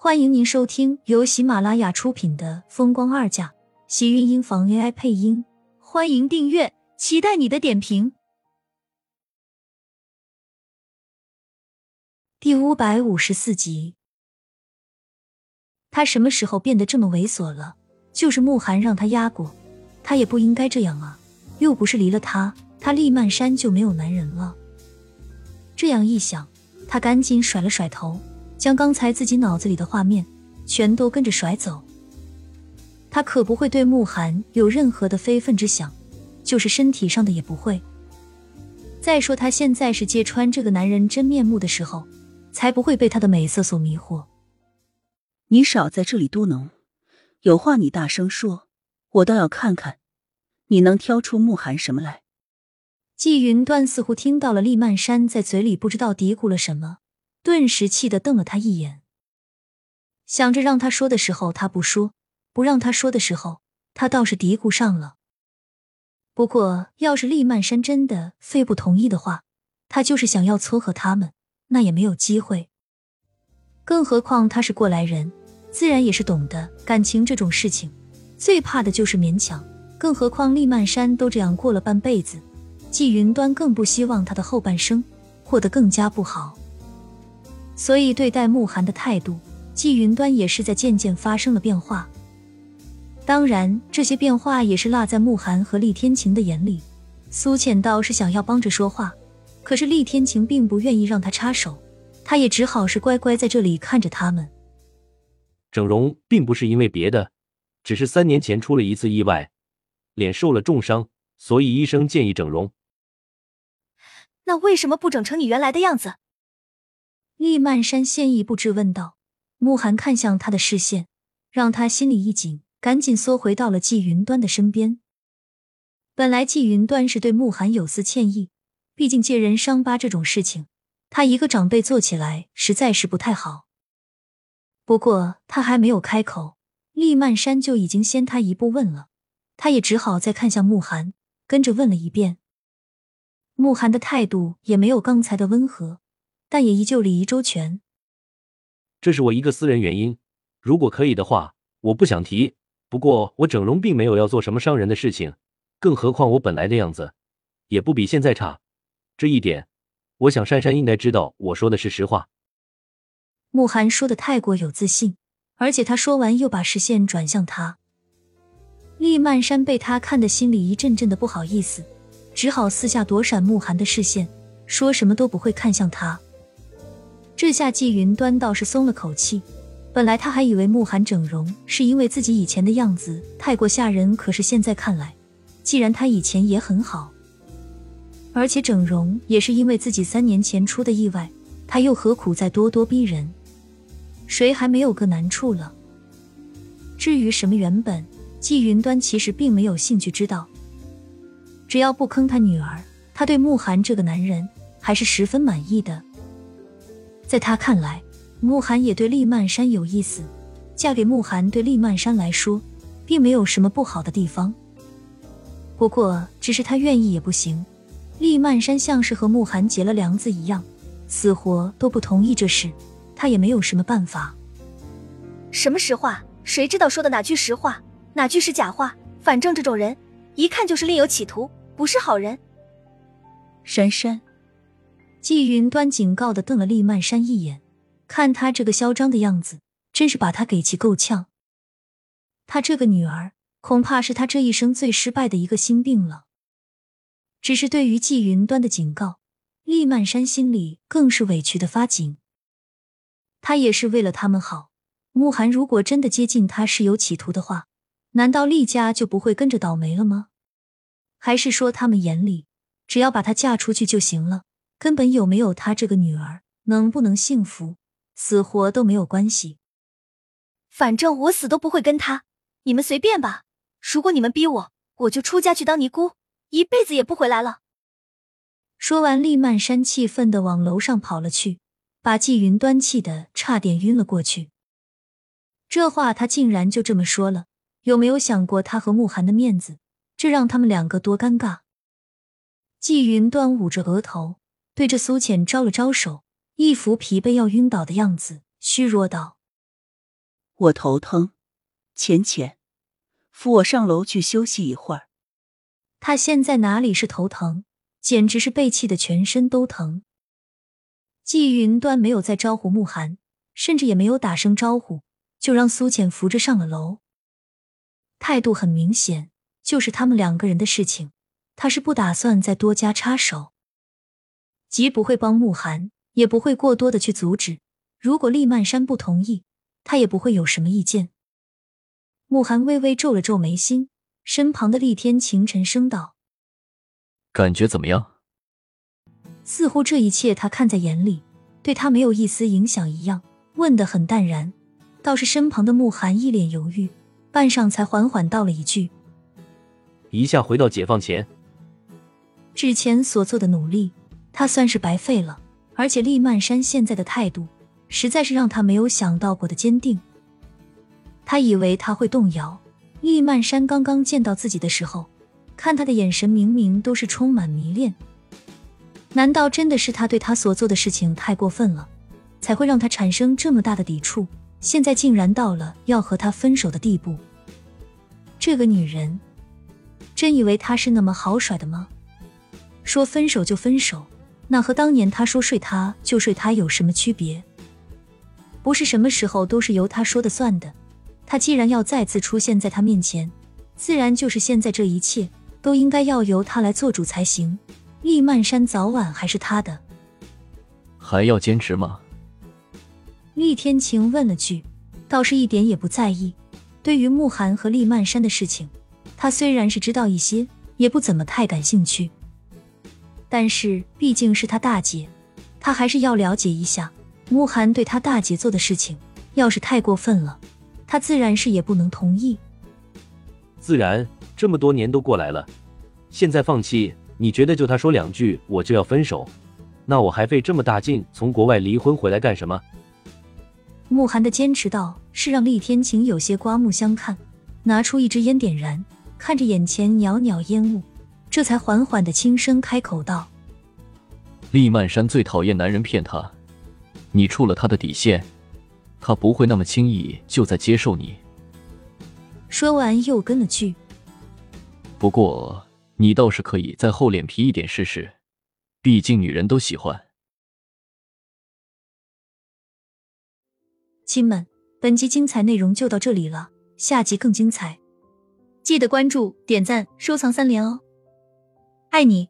欢迎您收听由喜马拉雅出品的《风光二嫁》，喜运音房 AI 配音。欢迎订阅，期待你的点评。第五百五十四集，他什么时候变得这么猥琐了？就是慕寒让他压过，他也不应该这样啊！又不是离了他，他厉曼山就没有男人了。这样一想，他赶紧甩了甩头。将刚才自己脑子里的画面全都跟着甩走。他可不会对慕寒有任何的非分之想，就是身体上的也不会。再说他现在是揭穿这个男人真面目的时候，才不会被他的美色所迷惑。你少在这里嘟囔，有话你大声说，我倒要看看你能挑出慕寒什么来。季云端似乎听到了厉曼山在嘴里不知道嘀咕了什么。顿时气得瞪了他一眼，想着让他说的时候他不说，不让他说的时候他倒是嘀咕上了。不过要是厉曼山真的非不同意的话，他就是想要撮合他们，那也没有机会。更何况他是过来人，自然也是懂得感情这种事情，最怕的就是勉强。更何况厉曼山都这样过了半辈子，季云端更不希望他的后半生过得更加不好。所以，对待慕寒的态度，季云端也是在渐渐发生了变化。当然，这些变化也是落在慕寒和厉天晴的眼里。苏浅倒是想要帮着说话，可是厉天晴并不愿意让他插手，他也只好是乖乖在这里看着他们。整容并不是因为别的，只是三年前出了一次意外，脸受了重伤，所以医生建议整容。那为什么不整成你原来的样子？厉曼山先一步质问道：“慕寒看向他的视线，让他心里一紧，赶紧缩回到了季云端的身边。本来季云端是对慕寒有丝歉意，毕竟借人伤疤这种事情，他一个长辈做起来实在是不太好。不过他还没有开口，厉曼山就已经先他一步问了，他也只好再看向慕寒，跟着问了一遍。慕寒的态度也没有刚才的温和。”但也依旧礼仪周全。这是我一个私人原因，如果可以的话，我不想提。不过我整容并没有要做什么伤人的事情，更何况我本来的样子也不比现在差。这一点，我想珊珊应该知道，我说的是实话。慕寒说的太过有自信，而且他说完又把视线转向他。厉曼山被他看得心里一阵阵的不好意思，只好四下躲闪慕寒的视线，说什么都不会看向他。这下季云端倒是松了口气，本来他还以为慕寒整容是因为自己以前的样子太过吓人，可是现在看来，既然他以前也很好，而且整容也是因为自己三年前出的意外，他又何苦再咄咄逼人？谁还没有个难处了？至于什么原本，季云端其实并没有兴趣知道，只要不坑他女儿，他对慕寒这个男人还是十分满意的。在他看来，慕寒也对厉曼山有意思，嫁给慕寒对厉曼山来说，并没有什么不好的地方。不过，只是他愿意也不行。厉曼山像是和慕寒结了梁子一样，死活都不同意这事，他也没有什么办法。什么实话？谁知道说的哪句实话，哪句是假话？反正这种人，一看就是另有企图，不是好人。珊珊。季云端警告的瞪了厉曼山一眼，看他这个嚣张的样子，真是把他给气够呛。他这个女儿，恐怕是他这一生最失败的一个心病了。只是对于季云端的警告，厉曼山心里更是委屈的发紧。他也是为了他们好。慕寒如果真的接近他是有企图的话，难道厉家就不会跟着倒霉了吗？还是说他们眼里，只要把她嫁出去就行了？根本有没有他这个女儿，能不能幸福，死活都没有关系。反正我死都不会跟他，你们随便吧。如果你们逼我，我就出家去当尼姑，一辈子也不回来了。说完，厉曼山气愤的往楼上跑了去，把季云端气的差点晕了过去。这话他竟然就这么说了，有没有想过他和慕寒的面子？这让他们两个多尴尬。季云端捂着额头。对着苏浅招了招手，一副疲惫要晕倒的样子，虚弱道：“我头疼，浅浅，扶我上楼去休息一会儿。他现在哪里是头疼，简直是被气的全身都疼。季云端没有再招呼慕寒，甚至也没有打声招呼，就让苏浅扶着上了楼。态度很明显，就是他们两个人的事情，他是不打算再多加插手，既不会帮慕寒，也不会过多的去阻止。如果厉曼山不同意，他也不会有什么意见。慕寒微微皱了皱眉心，身旁的厉天晴沉声道：“感觉怎么样？”似乎这一切他看在眼里，对他没有一丝影响一样，问得很淡然。倒是身旁的慕寒一脸犹豫，半晌才缓缓道了一句：“一下回到解放前，之前所做的努力，他算是白费了。而且厉曼山现在的态度……”实在是让他没有想到过的坚定。他以为他会动摇。厉曼山刚刚见到自己的时候，看他的眼神明明都是充满迷恋。难道真的是他对他所做的事情太过分了，才会让他产生这么大的抵触？现在竟然到了要和他分手的地步。这个女人，真以为他是那么好甩的吗？说分手就分手，那和当年他说睡他就睡他有什么区别？不是什么时候都是由他说的算的。他既然要再次出现在他面前，自然就是现在这一切都应该要由他来做主才行。厉曼山早晚还是他的，还要坚持吗？厉天晴问了句，倒是一点也不在意。对于慕寒和厉曼山的事情，他虽然是知道一些，也不怎么太感兴趣。但是毕竟是他大姐，他还是要了解一下。慕寒对他大姐做的事情，要是太过分了，他自然是也不能同意。自然，这么多年都过来了，现在放弃，你觉得就他说两句我就要分手？那我还费这么大劲从国外离婚回来干什么？慕寒的坚持道，是让厉天晴有些刮目相看，拿出一支烟点燃，看着眼前袅袅烟雾，这才缓缓的轻声开口道：“厉曼山最讨厌男人骗他。”你触了他的底线，他不会那么轻易就再接受你。说完又跟了句：“不过你倒是可以再厚脸皮一点试试，毕竟女人都喜欢。”亲们，本集精彩内容就到这里了，下集更精彩，记得关注、点赞、收藏三连哦！爱你。